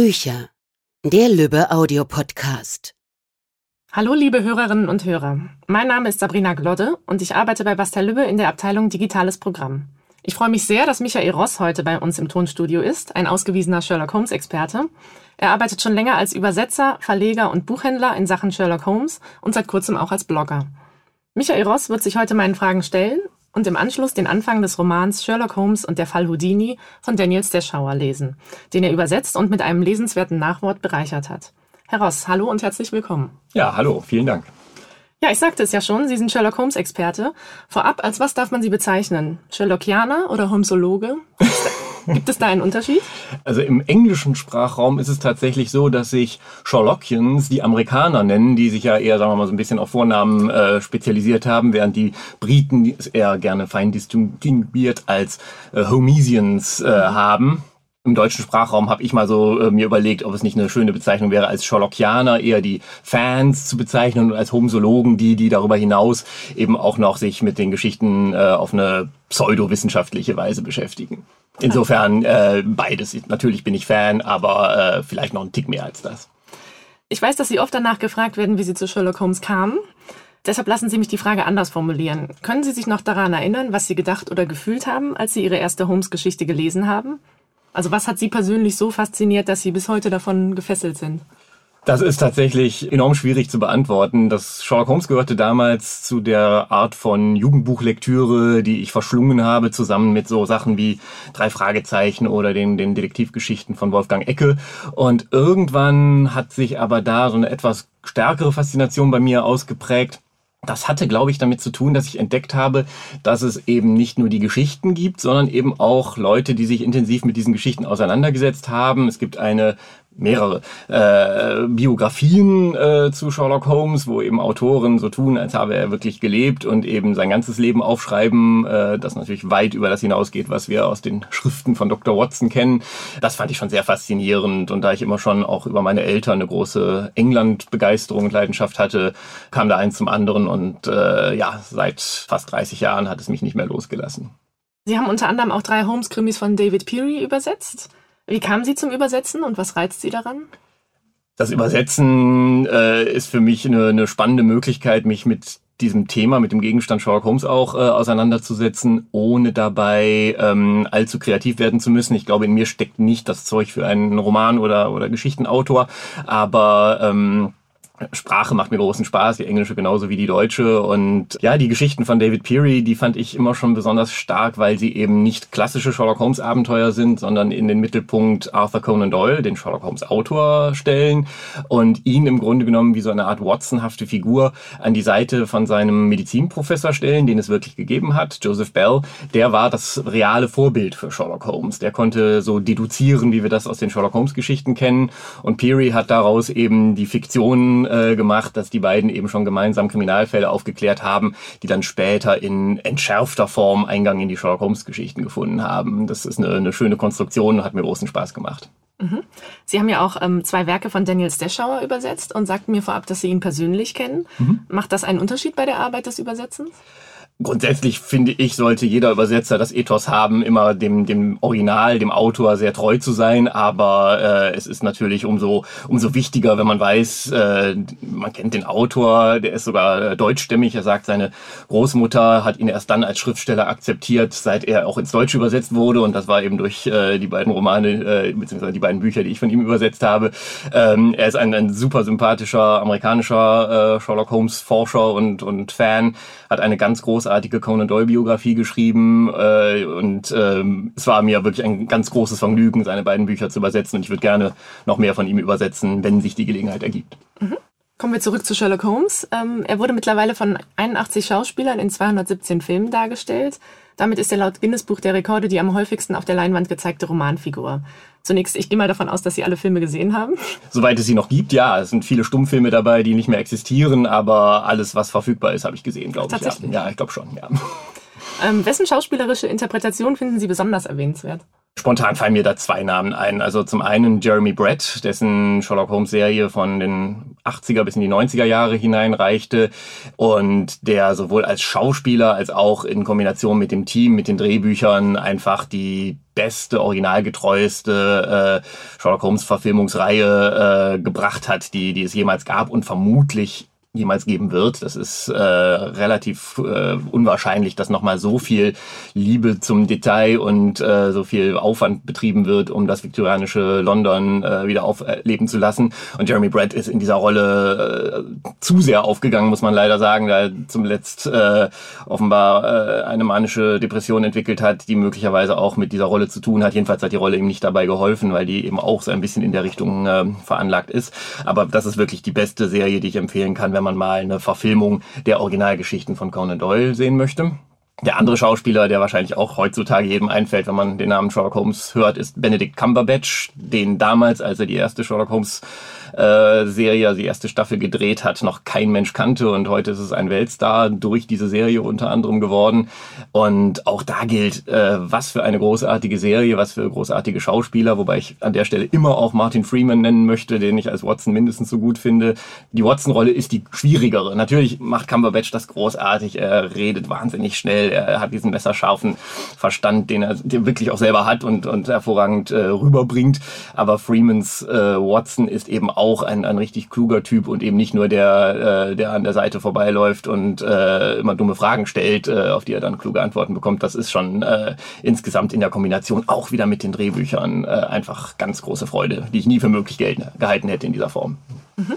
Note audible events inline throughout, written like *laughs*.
Bücher. Der Lübbe Audiopodcast. Hallo liebe Hörerinnen und Hörer. Mein Name ist Sabrina Glodde und ich arbeite bei Bastel Lübbe in der Abteilung Digitales Programm. Ich freue mich sehr, dass Michael Ross heute bei uns im Tonstudio ist, ein ausgewiesener Sherlock Holmes Experte. Er arbeitet schon länger als Übersetzer, Verleger und Buchhändler in Sachen Sherlock Holmes und seit kurzem auch als Blogger. Michael Ross wird sich heute meinen Fragen stellen und im Anschluss den Anfang des Romans Sherlock Holmes und der Fall Houdini von Daniel Steschauer lesen, den er übersetzt und mit einem lesenswerten Nachwort bereichert hat. Herr Ross, hallo und herzlich willkommen. Ja, hallo, vielen Dank. Ja, ich sagte es ja schon, Sie sind Sherlock Holmes Experte. Vorab, als was darf man Sie bezeichnen? Sherlockianer oder Holmesologe? *laughs* Gibt es da einen Unterschied? Also im englischen Sprachraum ist es tatsächlich so, dass sich Sherlockians die Amerikaner nennen, die sich ja eher, sagen wir mal, so ein bisschen auf Vornamen äh, spezialisiert haben, während die Briten es eher gerne fein distinguiert als äh, Homesians äh, haben. Im deutschen Sprachraum habe ich mal so äh, mir überlegt, ob es nicht eine schöne Bezeichnung wäre, als Sherlockianer eher die Fans zu bezeichnen und als Homsologen die, die darüber hinaus eben auch noch sich mit den Geschichten äh, auf eine pseudowissenschaftliche Weise beschäftigen. Insofern äh, beides. Natürlich bin ich Fan, aber äh, vielleicht noch ein Tick mehr als das. Ich weiß, dass Sie oft danach gefragt werden, wie Sie zu Sherlock Holmes kamen. Deshalb lassen Sie mich die Frage anders formulieren. Können Sie sich noch daran erinnern, was Sie gedacht oder gefühlt haben, als Sie Ihre erste Holmes-Geschichte gelesen haben? Also was hat Sie persönlich so fasziniert, dass Sie bis heute davon gefesselt sind? Das ist tatsächlich enorm schwierig zu beantworten. Das Sherlock Holmes gehörte damals zu der Art von Jugendbuchlektüre, die ich verschlungen habe, zusammen mit so Sachen wie drei Fragezeichen oder den, den Detektivgeschichten von Wolfgang Ecke. Und irgendwann hat sich aber da so eine etwas stärkere Faszination bei mir ausgeprägt. Das hatte, glaube ich, damit zu tun, dass ich entdeckt habe, dass es eben nicht nur die Geschichten gibt, sondern eben auch Leute, die sich intensiv mit diesen Geschichten auseinandergesetzt haben. Es gibt eine mehrere äh, Biografien äh, zu Sherlock Holmes, wo eben Autoren so tun, als habe er wirklich gelebt und eben sein ganzes Leben aufschreiben, äh, das natürlich weit über das hinausgeht, was wir aus den Schriften von Dr. Watson kennen. Das fand ich schon sehr faszinierend und da ich immer schon auch über meine Eltern eine große England-Begeisterung und Leidenschaft hatte, kam da eins zum anderen und äh, ja, seit fast 30 Jahren hat es mich nicht mehr losgelassen. Sie haben unter anderem auch drei Holmes-Krimis von David Peary übersetzt. Wie kamen Sie zum Übersetzen und was reizt Sie daran? Das Übersetzen äh, ist für mich eine, eine spannende Möglichkeit, mich mit diesem Thema, mit dem Gegenstand Sherlock Holmes auch äh, auseinanderzusetzen, ohne dabei ähm, allzu kreativ werden zu müssen. Ich glaube, in mir steckt nicht das Zeug für einen Roman oder, oder Geschichtenautor, aber ähm, Sprache macht mir großen Spaß, die englische genauso wie die deutsche. Und ja, die Geschichten von David Peary, die fand ich immer schon besonders stark, weil sie eben nicht klassische Sherlock Holmes Abenteuer sind, sondern in den Mittelpunkt Arthur Conan Doyle, den Sherlock Holmes Autor, stellen und ihn im Grunde genommen wie so eine Art Watsonhafte Figur an die Seite von seinem Medizinprofessor stellen, den es wirklich gegeben hat, Joseph Bell. Der war das reale Vorbild für Sherlock Holmes. Der konnte so deduzieren, wie wir das aus den Sherlock Holmes Geschichten kennen. Und Peary hat daraus eben die Fiktion äh, gemacht, dass die beiden eben schon gemeinsam Kriminalfälle aufgeklärt haben, die dann später in entschärfter Form Eingang in die Sherlock Holmes Geschichten gefunden haben. Das ist eine, eine schöne Konstruktion und hat mir großen Spaß gemacht. Mhm. Sie haben ja auch ähm, zwei Werke von Daniel Steschauer übersetzt und sagten mir vorab, dass Sie ihn persönlich kennen. Mhm. Macht das einen Unterschied bei der Arbeit des Übersetzens? Grundsätzlich finde ich, sollte jeder Übersetzer das Ethos haben, immer dem, dem Original, dem Autor sehr treu zu sein. Aber äh, es ist natürlich umso, umso wichtiger, wenn man weiß, äh, man kennt den Autor, der ist sogar äh, deutschstämmig. Er sagt, seine Großmutter hat ihn erst dann als Schriftsteller akzeptiert, seit er auch ins Deutsche übersetzt wurde. Und das war eben durch äh, die beiden Romane, äh, beziehungsweise die beiden Bücher, die ich von ihm übersetzt habe. Ähm, er ist ein, ein super sympathischer amerikanischer äh, Sherlock Holmes Forscher und, und Fan, hat eine ganz großartige Conan Doyle Biografie geschrieben äh, und ähm, es war mir wirklich ein ganz großes Vergnügen, seine beiden Bücher zu übersetzen und ich würde gerne noch mehr von ihm übersetzen, wenn sich die Gelegenheit ergibt. Mhm. Kommen wir zurück zu Sherlock Holmes. Ähm, er wurde mittlerweile von 81 Schauspielern in 217 Filmen dargestellt. Damit ist er laut Guinness Buch der Rekorde die am häufigsten auf der Leinwand gezeigte Romanfigur. Zunächst, ich gehe mal davon aus, dass Sie alle Filme gesehen haben. Soweit es sie noch gibt, ja. Es sind viele Stummfilme dabei, die nicht mehr existieren, aber alles, was verfügbar ist, habe ich gesehen, glaube ich. Ja, ja ich glaube schon, ja. Ähm, wessen schauspielerische Interpretation finden Sie besonders erwähnenswert? Spontan fallen mir da zwei Namen ein. Also zum einen Jeremy Brett, dessen Sherlock Holmes Serie von den 80er bis in die 90er Jahre hineinreichte und der sowohl als Schauspieler als auch in Kombination mit dem Team, mit den Drehbüchern einfach die beste, originalgetreueste äh, Sherlock Holmes Verfilmungsreihe äh, gebracht hat, die, die es jemals gab und vermutlich jemals geben wird. Das ist äh, relativ äh, unwahrscheinlich, dass nochmal so viel Liebe zum Detail und äh, so viel Aufwand betrieben wird, um das viktorianische London äh, wieder aufleben zu lassen. Und Jeremy Brett ist in dieser Rolle äh, zu sehr aufgegangen, muss man leider sagen, da er zum Letzt äh, offenbar äh, eine manische Depression entwickelt hat, die möglicherweise auch mit dieser Rolle zu tun hat. Jedenfalls hat die Rolle ihm nicht dabei geholfen, weil die eben auch so ein bisschen in der Richtung äh, veranlagt ist. Aber das ist wirklich die beste Serie, die ich empfehlen kann, wenn man mal eine Verfilmung der Originalgeschichten von Conan Doyle sehen möchte. Der andere Schauspieler, der wahrscheinlich auch heutzutage jedem einfällt, wenn man den Namen Sherlock Holmes hört, ist Benedict Cumberbatch, den damals, als er die erste Sherlock Holmes äh, Serie, also die erste Staffel gedreht hat, noch kein Mensch kannte und heute ist es ein Weltstar durch diese Serie unter anderem geworden. Und auch da gilt, äh, was für eine großartige Serie, was für großartige Schauspieler, wobei ich an der Stelle immer auch Martin Freeman nennen möchte, den ich als Watson mindestens so gut finde. Die Watson-Rolle ist die schwierigere. Natürlich macht Cumberbatch das großartig, er redet wahnsinnig schnell, er hat diesen messerscharfen Verstand, den er den wirklich auch selber hat und, und hervorragend äh, rüberbringt. Aber Freemans äh, Watson ist eben auch ein, ein richtig kluger Typ und eben nicht nur der, äh, der an der Seite vorbeiläuft und äh, immer dumme Fragen stellt, äh, auf die er dann kluge Antworten bekommt. Das ist schon insgesamt in der Kombination auch wieder mit den Drehbüchern einfach ganz große Freude, die ich nie für möglich gehalten hätte in dieser Form. Mhm.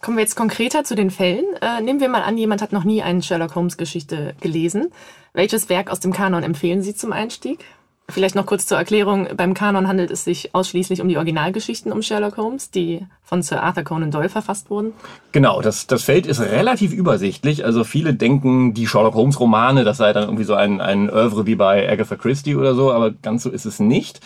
Kommen wir jetzt konkreter zu den Fällen. Äh, nehmen wir mal an, jemand hat noch nie eine Sherlock Holmes Geschichte gelesen. Welches Werk aus dem Kanon empfehlen Sie zum Einstieg? Vielleicht noch kurz zur Erklärung. Beim Kanon handelt es sich ausschließlich um die Originalgeschichten um Sherlock Holmes, die von Sir Arthur Conan Doyle verfasst wurden. Genau, das, das Feld ist relativ übersichtlich. Also viele denken, die Sherlock Holmes Romane, das sei dann irgendwie so ein, ein Oeuvre wie bei Agatha Christie oder so, aber ganz so ist es nicht.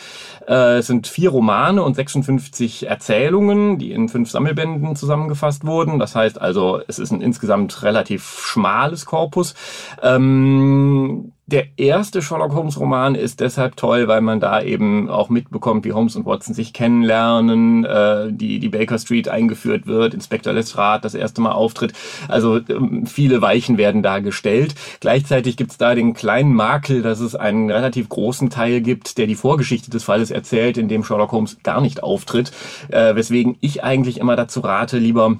Äh, es sind vier Romane und 56 Erzählungen, die in fünf Sammelbänden zusammengefasst wurden. Das heißt also, es ist ein insgesamt relativ schmales Korpus. Ähm, der erste Sherlock Holmes Roman ist deshalb toll, weil man da eben auch mitbekommt, wie Holmes und Watson sich kennenlernen, äh, die, die Baker Street eingeführt wird, Inspektor Lestrade das erste Mal auftritt. Also ähm, viele Weichen werden da gestellt. Gleichzeitig gibt es da den kleinen Makel, dass es einen relativ großen Teil gibt, der die Vorgeschichte des Falles erzählt, in dem Sherlock Holmes gar nicht auftritt. Äh, weswegen ich eigentlich immer dazu rate, lieber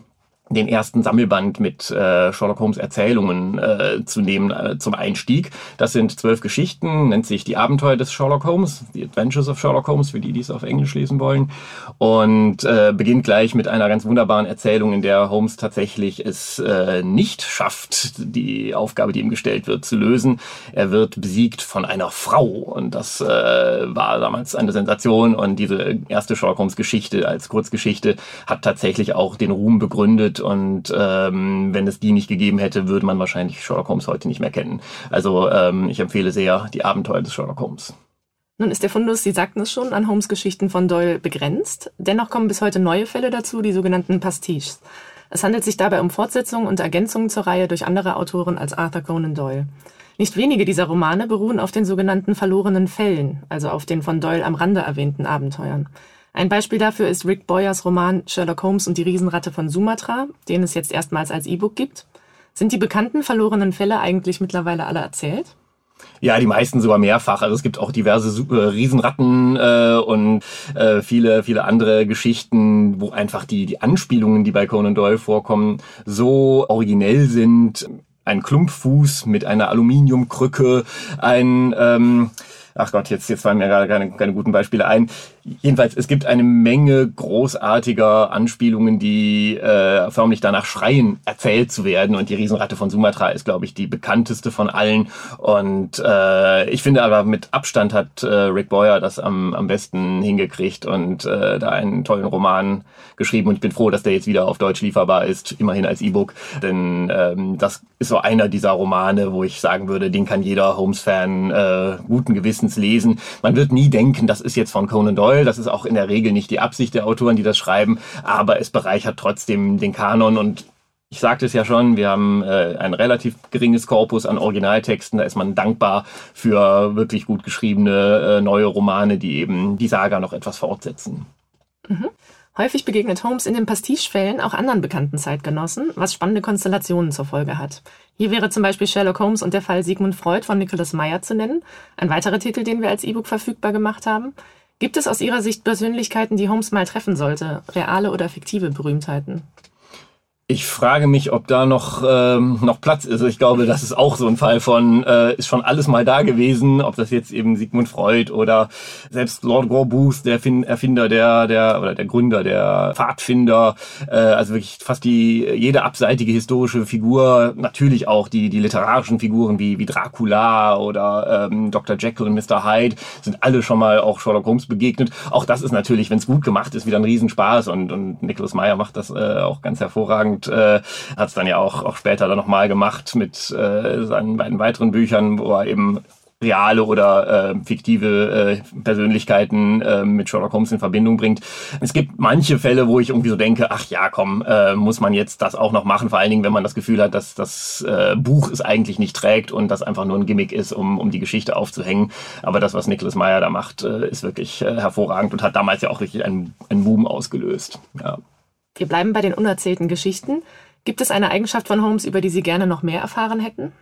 den ersten Sammelband mit äh, Sherlock Holmes Erzählungen äh, zu nehmen äh, zum Einstieg. Das sind zwölf Geschichten, nennt sich die Abenteuer des Sherlock Holmes, The Adventures of Sherlock Holmes, für die, die es auf Englisch lesen wollen. Und äh, beginnt gleich mit einer ganz wunderbaren Erzählung, in der Holmes tatsächlich es äh, nicht schafft, die Aufgabe, die ihm gestellt wird, zu lösen. Er wird besiegt von einer Frau und das äh, war damals eine Sensation und diese erste Sherlock Holmes Geschichte als Kurzgeschichte hat tatsächlich auch den Ruhm begründet und ähm, wenn es die nicht gegeben hätte, würde man wahrscheinlich Sherlock Holmes heute nicht mehr kennen. Also ähm, ich empfehle sehr die Abenteuer des Sherlock Holmes. Nun ist der Fundus, Sie sagten es schon, an Holmes Geschichten von Doyle begrenzt. Dennoch kommen bis heute neue Fälle dazu, die sogenannten Pastiches. Es handelt sich dabei um Fortsetzungen und Ergänzungen zur Reihe durch andere Autoren als Arthur Conan Doyle. Nicht wenige dieser Romane beruhen auf den sogenannten verlorenen Fällen, also auf den von Doyle am Rande erwähnten Abenteuern. Ein Beispiel dafür ist Rick Boyers Roman Sherlock Holmes und die Riesenratte von Sumatra, den es jetzt erstmals als E-Book gibt. Sind die bekannten verlorenen Fälle eigentlich mittlerweile alle erzählt? Ja, die meisten sogar mehrfach. Also es gibt auch diverse äh, Riesenratten äh, und äh, viele, viele andere Geschichten, wo einfach die, die Anspielungen, die bei Conan Doyle vorkommen, so originell sind. Ein Klumpfuß mit einer Aluminiumkrücke, ein ähm, ach Gott, jetzt, jetzt fallen mir gerade keine, keine guten Beispiele ein. Jedenfalls, es gibt eine Menge großartiger Anspielungen, die äh, förmlich danach schreien, erzählt zu werden. Und die Riesenratte von Sumatra ist, glaube ich, die bekannteste von allen. Und äh, ich finde aber mit Abstand hat äh, Rick Boyer das am, am besten hingekriegt und äh, da einen tollen Roman geschrieben. Und ich bin froh, dass der jetzt wieder auf Deutsch lieferbar ist, immerhin als E-Book. Denn ähm, das ist so einer dieser Romane, wo ich sagen würde, den kann jeder Holmes-Fan äh, guten Gewissens lesen. Man wird nie denken, das ist jetzt von Conan Doyle soll. Das ist auch in der Regel nicht die Absicht der Autoren, die das schreiben, aber es bereichert trotzdem den Kanon und Ich sagte es ja schon, wir haben äh, ein relativ geringes Korpus an Originaltexten. Da ist man dankbar für wirklich gut geschriebene äh, neue Romane, die eben die Saga noch etwas fortsetzen. Mhm. Häufig begegnet Holmes in den Pastiche-Fällen auch anderen bekannten Zeitgenossen, was spannende Konstellationen zur Folge hat. Hier wäre zum Beispiel Sherlock Holmes und der Fall Sigmund Freud von Nicholas Meyer zu nennen, ein weiterer Titel, den wir als E-Book verfügbar gemacht haben. Gibt es aus Ihrer Sicht Persönlichkeiten, die Holmes mal treffen sollte, reale oder fiktive Berühmtheiten? Ich frage mich, ob da noch, ähm, noch Platz ist. Ich glaube, das ist auch so ein Fall von, äh, ist schon alles mal da gewesen, ob das jetzt eben Sigmund Freud oder selbst Lord Gorbooth, der Erfinder der, der, oder der Gründer der Pfadfinder, äh, also wirklich fast die, jede abseitige historische Figur, natürlich auch die, die literarischen Figuren wie, wie Dracula oder ähm, Dr. Jekyll und Mr. Hyde, sind alle schon mal auch Sherlock Holmes begegnet. Auch das ist natürlich, wenn es gut gemacht ist, wieder ein Riesenspaß und, und Nicholas Meyer macht das äh, auch ganz hervorragend und äh, hat es dann ja auch, auch später dann nochmal gemacht mit äh, seinen beiden weiteren Büchern, wo er eben reale oder äh, fiktive äh, Persönlichkeiten äh, mit Sherlock Holmes in Verbindung bringt. Es gibt manche Fälle, wo ich irgendwie so denke, ach ja, komm, äh, muss man jetzt das auch noch machen, vor allen Dingen, wenn man das Gefühl hat, dass das äh, Buch es eigentlich nicht trägt und das einfach nur ein Gimmick ist, um, um die Geschichte aufzuhängen. Aber das, was Nicholas Meyer da macht, äh, ist wirklich äh, hervorragend und hat damals ja auch richtig einen, einen Boom ausgelöst. Ja. Wir bleiben bei den unerzählten Geschichten. Gibt es eine Eigenschaft von Holmes, über die Sie gerne noch mehr erfahren hätten?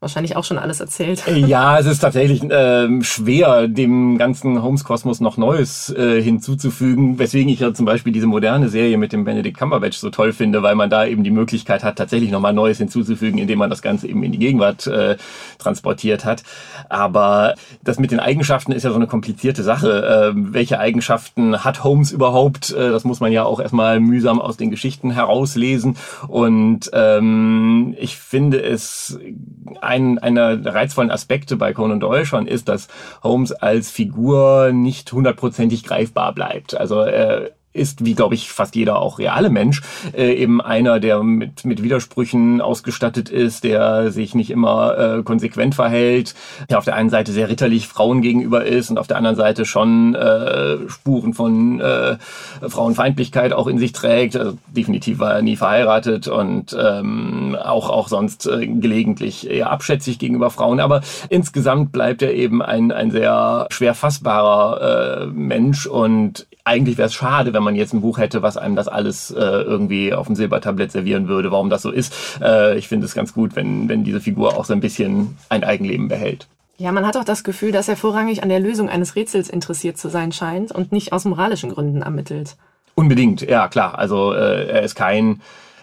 Wahrscheinlich auch schon alles erzählt. Äh, ja, es ist tatsächlich ähm, schwer, dem ganzen Holmes-Kosmos noch Neues äh, hinzuzufügen, weswegen ich ja zum Beispiel diese moderne Serie mit dem Benedict Cumberbatch so toll finde, weil man da eben die Möglichkeit hat, tatsächlich nochmal Neues hinzuzufügen, indem man das Ganze eben in die Gegenwart äh, transportiert hat. Aber das mit den Eigenschaften ist ja so eine komplizierte Sache. Äh, welche Eigenschaften hat Holmes überhaupt? Äh, das muss man ja auch erstmal mühsam aus den Geschichten herauslesen. Und ähm, ich finde es ein einer der reizvollen Aspekte bei Conan Doyle schon ist, dass Holmes als Figur nicht hundertprozentig greifbar bleibt. Also er ist, wie glaube ich fast jeder auch reale Mensch, äh, eben einer, der mit, mit Widersprüchen ausgestattet ist, der sich nicht immer äh, konsequent verhält, der auf der einen Seite sehr ritterlich Frauen gegenüber ist und auf der anderen Seite schon äh, Spuren von äh, Frauenfeindlichkeit auch in sich trägt. Also definitiv war er nie verheiratet und ähm, auch, auch sonst äh, gelegentlich eher abschätzig gegenüber Frauen. Aber insgesamt bleibt er eben ein, ein sehr schwer fassbarer äh, Mensch und eigentlich wäre es schade, wenn man jetzt ein Buch hätte, was einem das alles äh, irgendwie auf dem Silbertablett servieren würde, warum das so ist. Äh, ich finde es ganz gut, wenn, wenn diese Figur auch so ein bisschen ein Eigenleben behält. Ja, man hat auch das Gefühl, dass er vorrangig an der Lösung eines Rätsels interessiert zu sein scheint und nicht aus moralischen Gründen ermittelt. Unbedingt, ja klar. Also äh, er ist kein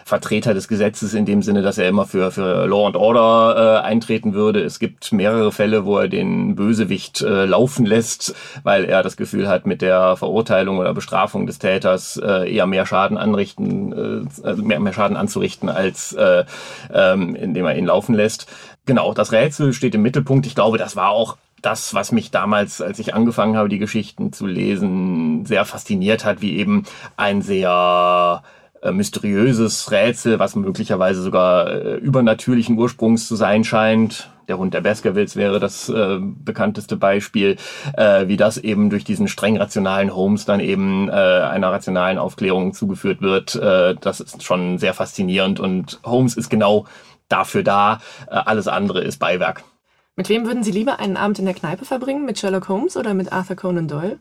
Vertreter des Gesetzes in dem Sinne, dass er immer für, für Law and Order äh, eintreten würde. Es gibt mehrere Fälle, wo er den Bösewicht äh, laufen lässt, weil er das Gefühl hat, mit der Verurteilung oder Bestrafung des Täters äh, eher mehr Schaden anrichten, äh, also mehr, mehr Schaden anzurichten, als äh, ähm, indem er ihn laufen lässt. Genau, das Rätsel steht im Mittelpunkt. Ich glaube, das war auch das, was mich damals, als ich angefangen habe, die Geschichten zu lesen, sehr fasziniert hat, wie eben ein sehr äh, mysteriöses Rätsel, was möglicherweise sogar äh, übernatürlichen Ursprungs zu sein scheint. Der Hund der Baskervilles wäre das äh, bekannteste Beispiel, äh, wie das eben durch diesen streng rationalen Holmes dann eben äh, einer rationalen Aufklärung zugeführt wird. Das ist schon sehr faszinierend und Holmes ist genau dafür da. Alles andere ist Beiwerk. Mit wem würden Sie lieber einen Abend in der Kneipe verbringen? Mit Sherlock Holmes oder mit Arthur Conan Doyle?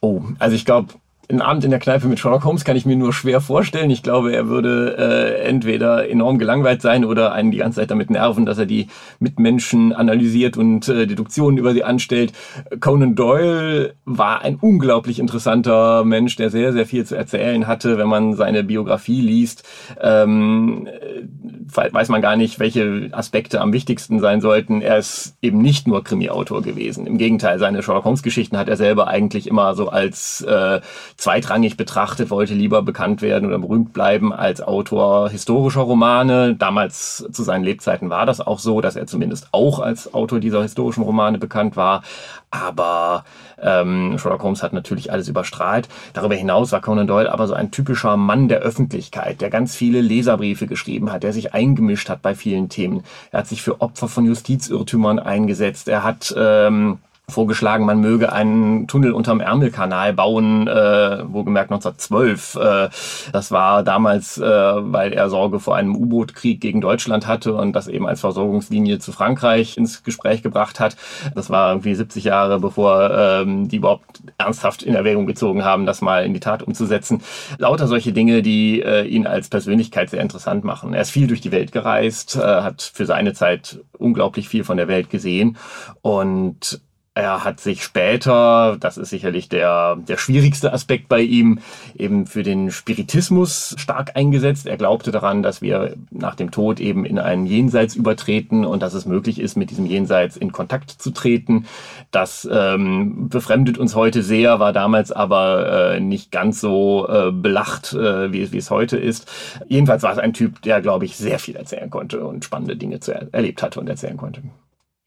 Oh, also ich glaube, einen Abend in der Kneipe mit Sherlock Holmes kann ich mir nur schwer vorstellen. Ich glaube, er würde äh, entweder enorm gelangweilt sein oder einen die ganze Zeit damit nerven, dass er die Mitmenschen analysiert und äh, Deduktionen über sie anstellt. Conan Doyle war ein unglaublich interessanter Mensch, der sehr, sehr viel zu erzählen hatte. Wenn man seine Biografie liest, ähm, weiß man gar nicht, welche Aspekte am wichtigsten sein sollten. Er ist eben nicht nur Krimi-Autor gewesen. Im Gegenteil, seine Sherlock Holmes-Geschichten hat er selber eigentlich immer so als äh, zweitrangig betrachtet, wollte lieber bekannt werden oder berühmt bleiben als Autor historischer Romane. Damals zu seinen Lebzeiten war das auch so, dass er zumindest auch als Autor dieser historischen Romane bekannt war. Aber ähm, Sherlock Holmes hat natürlich alles überstrahlt. Darüber hinaus war Conan Doyle aber so ein typischer Mann der Öffentlichkeit, der ganz viele Leserbriefe geschrieben hat, der sich eingemischt hat bei vielen Themen. Er hat sich für Opfer von Justizirrtümern eingesetzt. Er hat ähm, vorgeschlagen, man möge einen Tunnel unterm Ärmelkanal bauen, äh, wohlgemerkt 1912. Äh, das war damals, äh, weil er Sorge vor einem U-Boot-Krieg gegen Deutschland hatte und das eben als Versorgungslinie zu Frankreich ins Gespräch gebracht hat. Das war irgendwie 70 Jahre, bevor ähm, die überhaupt ernsthaft in Erwägung gezogen haben, das mal in die Tat umzusetzen. Lauter solche Dinge, die äh, ihn als Persönlichkeit sehr interessant machen. Er ist viel durch die Welt gereist, äh, hat für seine Zeit unglaublich viel von der Welt gesehen und er hat sich später, das ist sicherlich der, der schwierigste Aspekt bei ihm, eben für den Spiritismus stark eingesetzt. Er glaubte daran, dass wir nach dem Tod eben in ein Jenseits übertreten und dass es möglich ist, mit diesem Jenseits in Kontakt zu treten. Das ähm, befremdet uns heute sehr, war damals aber äh, nicht ganz so äh, belacht, äh, wie, wie es heute ist. Jedenfalls war es ein Typ, der, glaube ich, sehr viel erzählen konnte und spannende Dinge zu er erlebt hatte und erzählen konnte.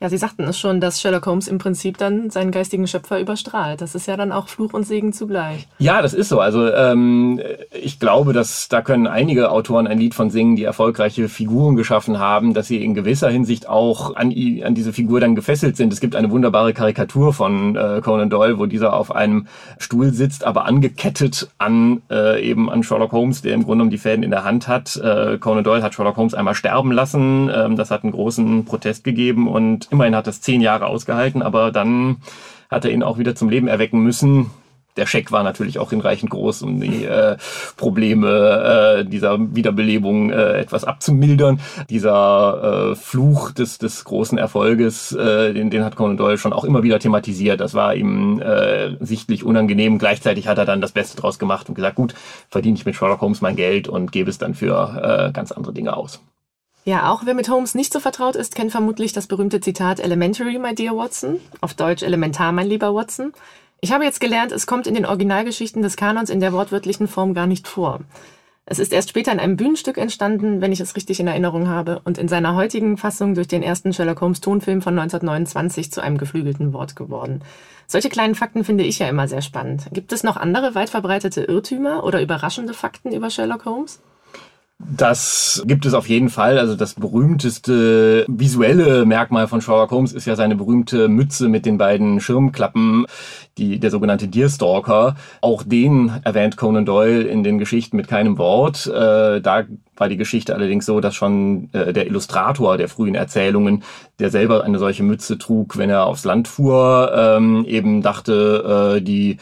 Ja, Sie sagten es schon, dass Sherlock Holmes im Prinzip dann seinen geistigen Schöpfer überstrahlt. Das ist ja dann auch Fluch und Segen zugleich. Ja, das ist so. Also ähm, ich glaube, dass da können einige Autoren ein Lied von singen, die erfolgreiche Figuren geschaffen haben, dass sie in gewisser Hinsicht auch an, an diese Figur dann gefesselt sind. Es gibt eine wunderbare Karikatur von äh, Conan Doyle, wo dieser auf einem Stuhl sitzt, aber angekettet an äh, eben an Sherlock Holmes, der im Grunde genommen die Fäden in der Hand hat. Äh, Conan Doyle hat Sherlock Holmes einmal sterben lassen. Ähm, das hat einen großen Protest gegeben und immerhin hat das zehn Jahre ausgehalten, aber dann hat er ihn auch wieder zum Leben erwecken müssen. Der Scheck war natürlich auch hinreichend groß, um die äh, Probleme äh, dieser Wiederbelebung äh, etwas abzumildern. Dieser äh, Fluch des, des großen Erfolges, äh, den, den hat Conan Doyle schon auch immer wieder thematisiert. Das war ihm äh, sichtlich unangenehm. Gleichzeitig hat er dann das Beste draus gemacht und gesagt, gut, verdiene ich mit Sherlock Holmes mein Geld und gebe es dann für äh, ganz andere Dinge aus. Ja, auch wer mit Holmes nicht so vertraut ist, kennt vermutlich das berühmte Zitat Elementary, my dear Watson. Auf Deutsch elementar, mein lieber Watson. Ich habe jetzt gelernt, es kommt in den Originalgeschichten des Kanons in der wortwörtlichen Form gar nicht vor. Es ist erst später in einem Bühnenstück entstanden, wenn ich es richtig in Erinnerung habe, und in seiner heutigen Fassung durch den ersten Sherlock Holmes Tonfilm von 1929 zu einem geflügelten Wort geworden. Solche kleinen Fakten finde ich ja immer sehr spannend. Gibt es noch andere weit verbreitete Irrtümer oder überraschende Fakten über Sherlock Holmes? Das gibt es auf jeden Fall. Also das berühmteste visuelle Merkmal von Sherlock Holmes ist ja seine berühmte Mütze mit den beiden Schirmklappen, die, der sogenannte Deerstalker. Auch den erwähnt Conan Doyle in den Geschichten mit keinem Wort. Äh, da war die Geschichte allerdings so, dass schon äh, der Illustrator der frühen Erzählungen, der selber eine solche Mütze trug, wenn er aufs Land fuhr, ähm, eben dachte, äh, die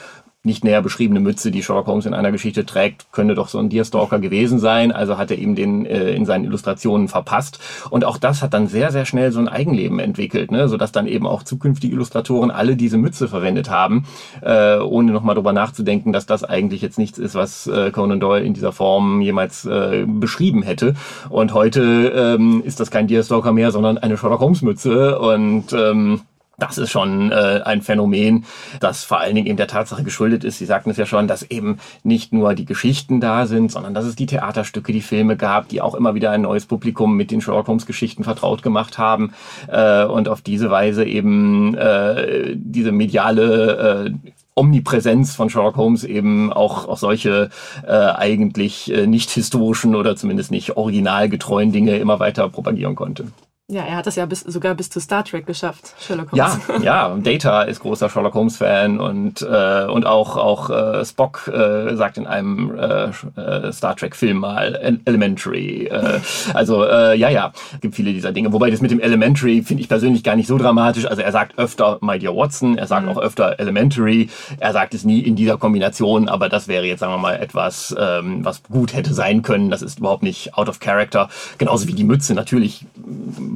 nicht näher beschriebene Mütze, die Sherlock Holmes in einer Geschichte trägt, könnte doch so ein Deerstalker gewesen sein. Also hat er ihm den äh, in seinen Illustrationen verpasst. Und auch das hat dann sehr, sehr schnell so ein Eigenleben entwickelt, ne? sodass dann eben auch zukünftige Illustratoren alle diese Mütze verwendet haben, äh, ohne nochmal drüber nachzudenken, dass das eigentlich jetzt nichts ist, was äh, Conan Doyle in dieser Form jemals äh, beschrieben hätte. Und heute ähm, ist das kein Deerstalker mehr, sondern eine Sherlock Holmes Mütze. Und ähm, das ist schon äh, ein Phänomen, das vor allen Dingen eben der Tatsache geschuldet ist. Sie sagten es ja schon, dass eben nicht nur die Geschichten da sind, sondern dass es die Theaterstücke, die Filme gab, die auch immer wieder ein neues Publikum mit den Sherlock Holmes Geschichten vertraut gemacht haben äh, und auf diese Weise eben äh, diese mediale äh, Omnipräsenz von Sherlock Holmes eben auch, auch solche äh, eigentlich äh, nicht historischen oder zumindest nicht originalgetreuen Dinge immer weiter propagieren konnte. Ja, er hat das ja bis, sogar bis zu Star Trek geschafft, Sherlock Holmes. Ja, ja, Data ist großer Sherlock Holmes Fan und äh, und auch auch äh, Spock äh, sagt in einem äh, äh Star Trek Film mal Elementary. Äh, also äh, ja, ja, gibt viele dieser Dinge. Wobei das mit dem Elementary finde ich persönlich gar nicht so dramatisch. Also er sagt öfter My Dear Watson, er sagt mhm. auch öfter Elementary. Er sagt es nie in dieser Kombination, aber das wäre jetzt sagen wir mal etwas, ähm, was gut hätte sein können. Das ist überhaupt nicht out of character. Genauso wie die Mütze natürlich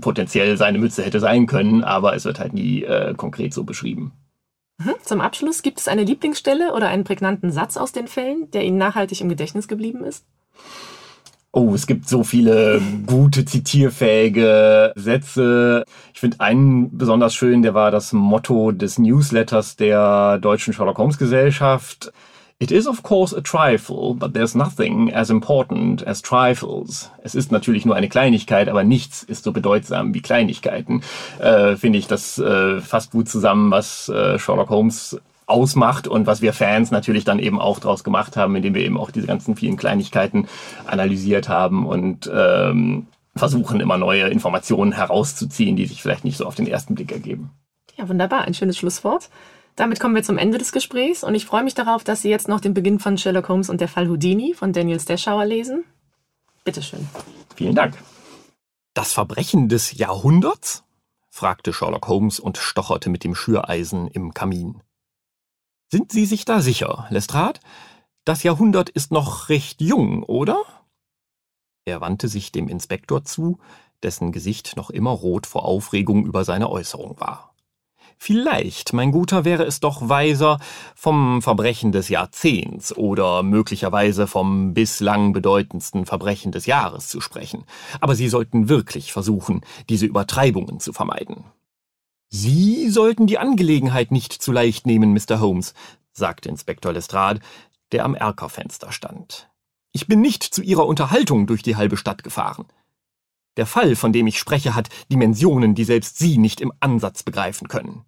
potenziell seine Mütze hätte sein können, aber es wird halt nie äh, konkret so beschrieben. Mhm. Zum Abschluss, gibt es eine Lieblingsstelle oder einen prägnanten Satz aus den Fällen, der Ihnen nachhaltig im Gedächtnis geblieben ist? Oh, es gibt so viele gute, zitierfähige Sätze. Ich finde einen besonders schön, der war das Motto des Newsletters der Deutschen Sherlock Holmes Gesellschaft. It is of course a trifle, but there's nothing as important as trifles. Es ist natürlich nur eine Kleinigkeit, aber nichts ist so bedeutsam wie Kleinigkeiten. Äh, Finde ich das äh, fast gut zusammen, was äh, Sherlock Holmes ausmacht und was wir Fans natürlich dann eben auch draus gemacht haben, indem wir eben auch diese ganzen vielen Kleinigkeiten analysiert haben und ähm, versuchen immer neue Informationen herauszuziehen, die sich vielleicht nicht so auf den ersten Blick ergeben. Ja, wunderbar, ein schönes Schlusswort. Damit kommen wir zum Ende des Gesprächs und ich freue mich darauf, dass Sie jetzt noch den Beginn von Sherlock Holmes und der Fall Houdini von Daniel Steschauer lesen. Bitteschön. Vielen Dank. Das Verbrechen des Jahrhunderts? fragte Sherlock Holmes und stocherte mit dem Schüreisen im Kamin. Sind Sie sich da sicher, Lestrade? Das Jahrhundert ist noch recht jung, oder? Er wandte sich dem Inspektor zu, dessen Gesicht noch immer rot vor Aufregung über seine Äußerung war. Vielleicht, mein Guter, wäre es doch weiser, vom Verbrechen des Jahrzehnts oder möglicherweise vom bislang bedeutendsten Verbrechen des Jahres zu sprechen. Aber Sie sollten wirklich versuchen, diese Übertreibungen zu vermeiden. Sie sollten die Angelegenheit nicht zu leicht nehmen, Mr. Holmes, sagte Inspektor Lestrade, der am Erkerfenster stand. Ich bin nicht zu Ihrer Unterhaltung durch die halbe Stadt gefahren. Der Fall, von dem ich spreche, hat Dimensionen, die selbst Sie nicht im Ansatz begreifen können.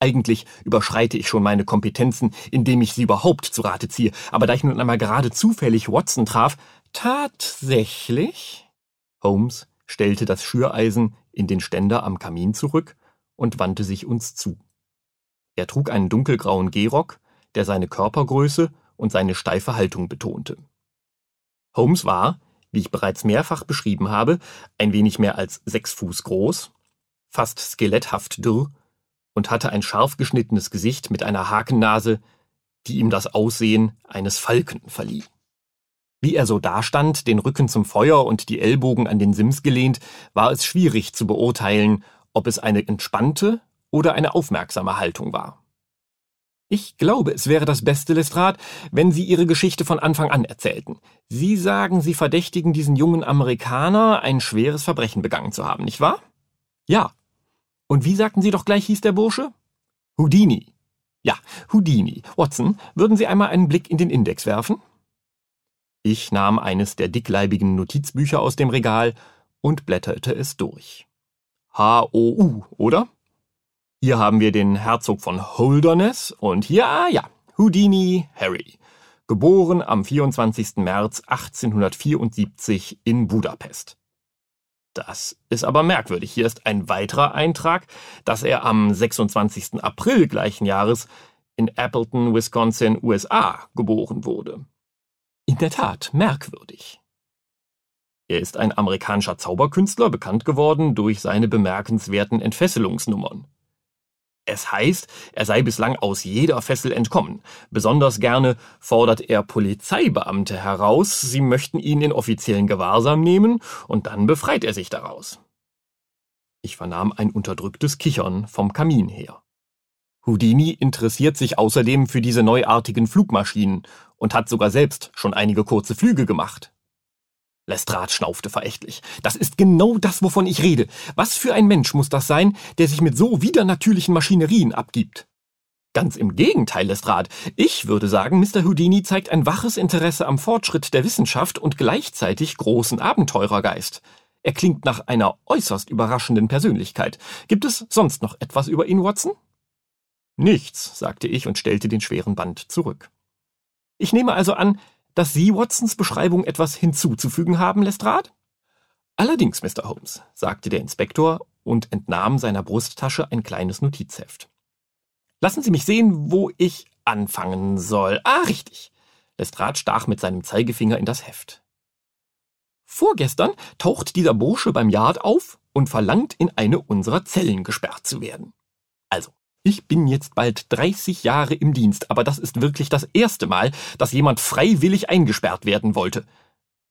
Eigentlich überschreite ich schon meine Kompetenzen, indem ich Sie überhaupt zu Rate ziehe, aber da ich nun einmal gerade zufällig Watson traf, tatsächlich? Holmes stellte das Schüreisen in den Ständer am Kamin zurück und wandte sich uns zu. Er trug einen dunkelgrauen Gehrock, der seine Körpergröße und seine steife Haltung betonte. Holmes war, wie ich bereits mehrfach beschrieben habe, ein wenig mehr als sechs Fuß groß, fast skeletthaft dürr und hatte ein scharf geschnittenes Gesicht mit einer Hakennase, die ihm das Aussehen eines Falken verlieh. Wie er so dastand, den Rücken zum Feuer und die Ellbogen an den Sims gelehnt, war es schwierig zu beurteilen, ob es eine entspannte oder eine aufmerksame Haltung war. Ich glaube, es wäre das Beste, Lestrade, wenn Sie Ihre Geschichte von Anfang an erzählten. Sie sagen, Sie verdächtigen diesen jungen Amerikaner, ein schweres Verbrechen begangen zu haben, nicht wahr? Ja. Und wie sagten Sie doch gleich hieß der Bursche? Houdini. Ja, Houdini. Watson, würden Sie einmal einen Blick in den Index werfen? Ich nahm eines der dickleibigen Notizbücher aus dem Regal und blätterte es durch. H-O-U, oder? Hier haben wir den Herzog von Holderness und hier, ah ja, Houdini Harry, geboren am 24. März 1874 in Budapest. Das ist aber merkwürdig. Hier ist ein weiterer Eintrag, dass er am 26. April gleichen Jahres in Appleton, Wisconsin, USA geboren wurde. In der Tat merkwürdig. Er ist ein amerikanischer Zauberkünstler, bekannt geworden durch seine bemerkenswerten Entfesselungsnummern. Es heißt, er sei bislang aus jeder Fessel entkommen. Besonders gerne fordert er Polizeibeamte heraus, sie möchten ihn in offiziellen Gewahrsam nehmen, und dann befreit er sich daraus. Ich vernahm ein unterdrücktes Kichern vom Kamin her. Houdini interessiert sich außerdem für diese neuartigen Flugmaschinen und hat sogar selbst schon einige kurze Flüge gemacht. Lestrade schnaufte verächtlich. Das ist genau das, wovon ich rede. Was für ein Mensch muss das sein, der sich mit so widernatürlichen Maschinerien abgibt? Ganz im Gegenteil, Lestrade. Ich würde sagen, Mr. Houdini zeigt ein waches Interesse am Fortschritt der Wissenschaft und gleichzeitig großen Abenteurergeist. Er klingt nach einer äußerst überraschenden Persönlichkeit. Gibt es sonst noch etwas über ihn, Watson? Nichts, sagte ich und stellte den schweren Band zurück. Ich nehme also an, dass Sie Watsons Beschreibung etwas hinzuzufügen haben, Lestrade? Allerdings, Mr. Holmes, sagte der Inspektor und entnahm seiner Brusttasche ein kleines Notizheft. Lassen Sie mich sehen, wo ich anfangen soll. Ah, richtig. Lestrade stach mit seinem Zeigefinger in das Heft. Vorgestern taucht dieser Bursche beim Yard auf und verlangt, in eine unserer Zellen gesperrt zu werden. Also, ich bin jetzt bald 30 Jahre im Dienst, aber das ist wirklich das erste Mal, dass jemand freiwillig eingesperrt werden wollte.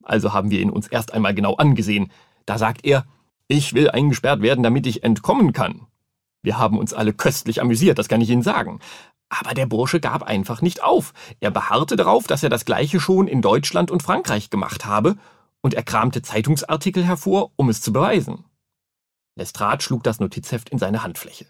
Also haben wir ihn uns erst einmal genau angesehen. Da sagt er, ich will eingesperrt werden, damit ich entkommen kann. Wir haben uns alle köstlich amüsiert, das kann ich Ihnen sagen. Aber der Bursche gab einfach nicht auf. Er beharrte darauf, dass er das gleiche schon in Deutschland und Frankreich gemacht habe, und er kramte Zeitungsartikel hervor, um es zu beweisen. Lestrade schlug das Notizheft in seine Handfläche.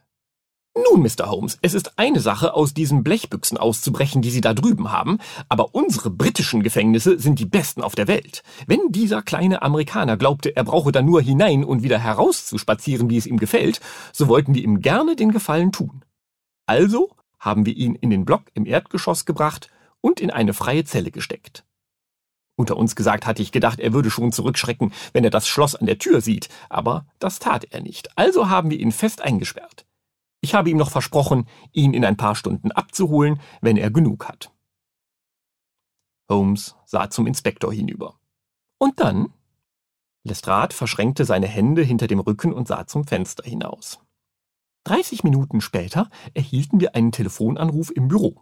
Nun, Mr. Holmes, es ist eine Sache, aus diesen Blechbüchsen auszubrechen, die Sie da drüben haben, aber unsere britischen Gefängnisse sind die besten auf der Welt. Wenn dieser kleine Amerikaner glaubte, er brauche da nur hinein und wieder herauszuspazieren, wie es ihm gefällt, so wollten wir ihm gerne den Gefallen tun. Also haben wir ihn in den Block im Erdgeschoss gebracht und in eine freie Zelle gesteckt. Unter uns gesagt hatte ich gedacht, er würde schon zurückschrecken, wenn er das Schloss an der Tür sieht, aber das tat er nicht. Also haben wir ihn fest eingesperrt. Ich habe ihm noch versprochen, ihn in ein paar Stunden abzuholen, wenn er genug hat. Holmes sah zum Inspektor hinüber. Und dann? Lestrade verschränkte seine Hände hinter dem Rücken und sah zum Fenster hinaus. 30 Minuten später erhielten wir einen Telefonanruf im Büro.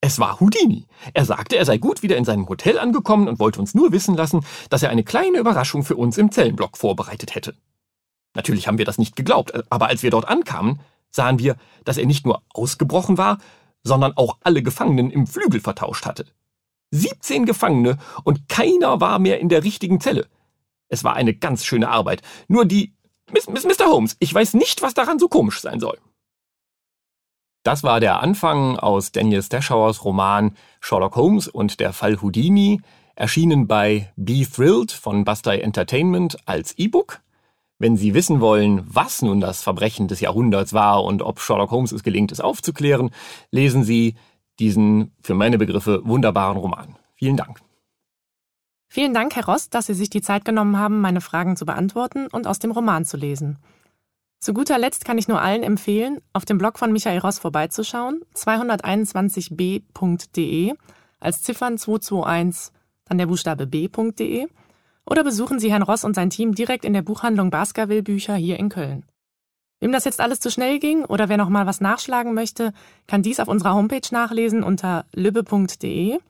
Es war Houdini. Er sagte, er sei gut wieder in seinem Hotel angekommen und wollte uns nur wissen lassen, dass er eine kleine Überraschung für uns im Zellenblock vorbereitet hätte. Natürlich haben wir das nicht geglaubt, aber als wir dort ankamen, sahen wir, dass er nicht nur ausgebrochen war, sondern auch alle Gefangenen im Flügel vertauscht hatte. 17 Gefangene und keiner war mehr in der richtigen Zelle. Es war eine ganz schöne Arbeit. Nur die Miss, Miss, Mr. Holmes, ich weiß nicht, was daran so komisch sein soll. Das war der Anfang aus Daniel Stashowers Roman Sherlock Holmes und der Fall Houdini, erschienen bei Be Thrilled von Bastei Entertainment als E-Book. Wenn Sie wissen wollen, was nun das Verbrechen des Jahrhunderts war und ob Sherlock Holmes es gelingt, es aufzuklären, lesen Sie diesen für meine Begriffe wunderbaren Roman. Vielen Dank. Vielen Dank, Herr Rost, dass Sie sich die Zeit genommen haben, meine Fragen zu beantworten und aus dem Roman zu lesen. Zu guter Letzt kann ich nur allen empfehlen, auf dem Blog von Michael Ross vorbeizuschauen, 221b.de, als Ziffern 221, dann der Buchstabe b.de, oder besuchen Sie Herrn Ross und sein Team direkt in der Buchhandlung Baskerville Bücher hier in Köln. Wem das jetzt alles zu schnell ging oder wer noch mal was nachschlagen möchte, kann dies auf unserer Homepage nachlesen unter lübbe.de.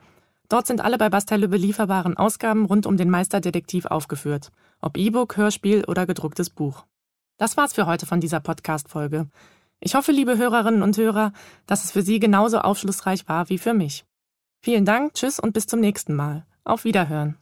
Dort sind alle bei Bastel Lübbe lieferbaren Ausgaben rund um den Meisterdetektiv aufgeführt, ob E-Book, Hörspiel oder gedrucktes Buch. Das war's für heute von dieser Podcast-Folge. Ich hoffe, liebe Hörerinnen und Hörer, dass es für Sie genauso aufschlussreich war wie für mich. Vielen Dank, tschüss und bis zum nächsten Mal. Auf Wiederhören.